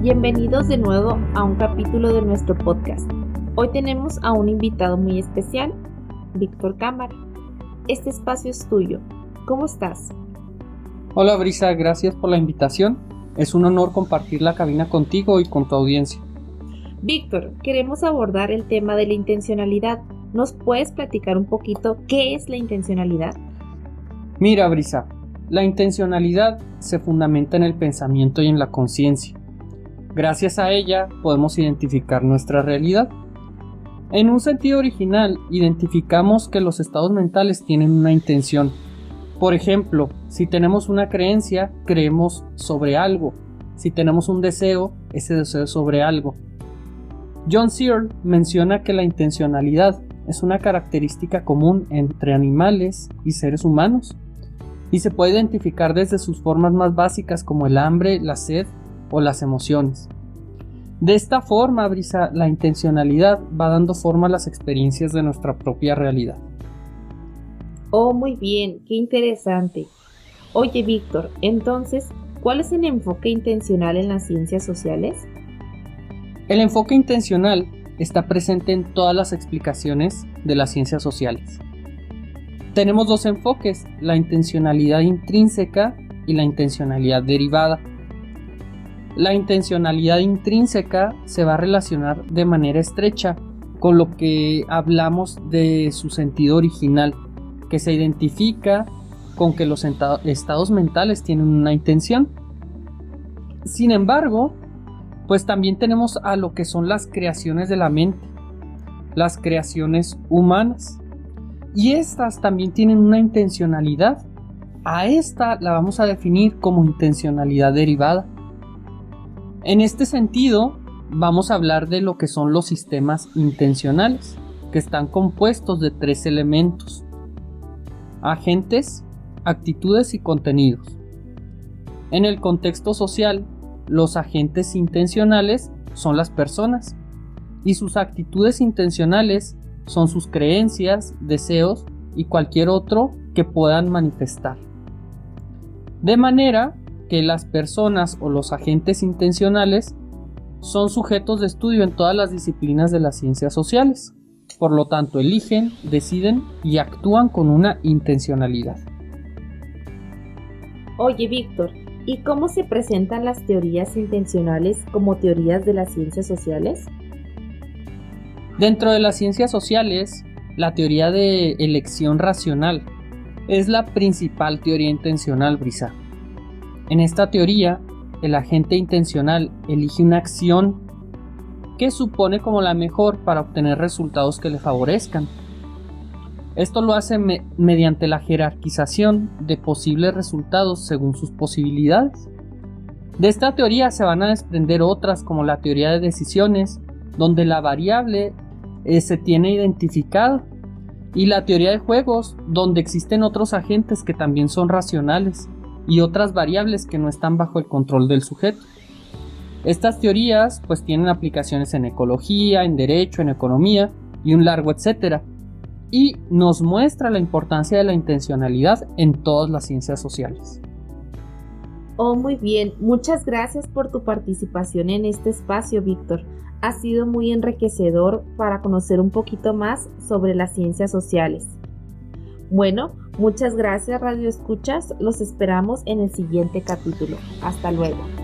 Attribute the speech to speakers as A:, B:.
A: Bienvenidos de nuevo a un capítulo de nuestro podcast. Hoy tenemos a un invitado muy especial, Víctor Cámara. Este espacio es tuyo. ¿Cómo estás?
B: Hola Brisa, gracias por la invitación. Es un honor compartir la cabina contigo y con tu audiencia.
A: Víctor, queremos abordar el tema de la intencionalidad. ¿Nos puedes platicar un poquito qué es la intencionalidad?
B: Mira, Brisa, la intencionalidad se fundamenta en el pensamiento y en la conciencia. Gracias a ella podemos identificar nuestra realidad. En un sentido original, identificamos que los estados mentales tienen una intención. Por ejemplo, si tenemos una creencia, creemos sobre algo. Si tenemos un deseo, ese deseo es sobre algo. John Searle menciona que la intencionalidad es una característica común entre animales y seres humanos y se puede identificar desde sus formas más básicas como el hambre, la sed o las emociones. De esta forma, Brisa, la intencionalidad va dando forma a las experiencias de nuestra propia realidad.
A: Oh, muy bien, qué interesante. Oye, Víctor, entonces, ¿cuál es el enfoque intencional en las ciencias sociales?
B: El enfoque intencional está presente en todas las explicaciones de las ciencias sociales. Tenemos dos enfoques, la intencionalidad intrínseca y la intencionalidad derivada. La intencionalidad intrínseca se va a relacionar de manera estrecha con lo que hablamos de su sentido original, que se identifica con que los estados mentales tienen una intención. Sin embargo, pues también tenemos a lo que son las creaciones de la mente, las creaciones humanas. Y estas también tienen una intencionalidad. A esta la vamos a definir como intencionalidad derivada. En este sentido, vamos a hablar de lo que son los sistemas intencionales, que están compuestos de tres elementos. Agentes, actitudes y contenidos. En el contexto social, los agentes intencionales son las personas y sus actitudes intencionales son sus creencias, deseos y cualquier otro que puedan manifestar. De manera que las personas o los agentes intencionales son sujetos de estudio en todas las disciplinas de las ciencias sociales. Por lo tanto, eligen, deciden y actúan con una intencionalidad.
A: Oye, Víctor, ¿y cómo se presentan las teorías intencionales como teorías de las ciencias sociales?
B: Dentro de las ciencias sociales, la teoría de elección racional es la principal teoría intencional, Brisa. En esta teoría, el agente intencional elige una acción que supone como la mejor para obtener resultados que le favorezcan. Esto lo hace mediante la jerarquización de posibles resultados según sus posibilidades. De esta teoría se van a desprender otras como la teoría de decisiones, donde la variable eh, se tiene identificado. Y la teoría de juegos, donde existen otros agentes que también son racionales y otras variables que no están bajo el control del sujeto. Estas teorías pues tienen aplicaciones en ecología, en derecho, en economía y un largo etcétera. Y nos muestra la importancia de la intencionalidad en todas las ciencias sociales.
A: Oh, muy bien. Muchas gracias por tu participación en este espacio, Víctor ha sido muy enriquecedor para conocer un poquito más sobre las ciencias sociales. Bueno, muchas gracias Radio Escuchas, los esperamos en el siguiente capítulo. Hasta luego.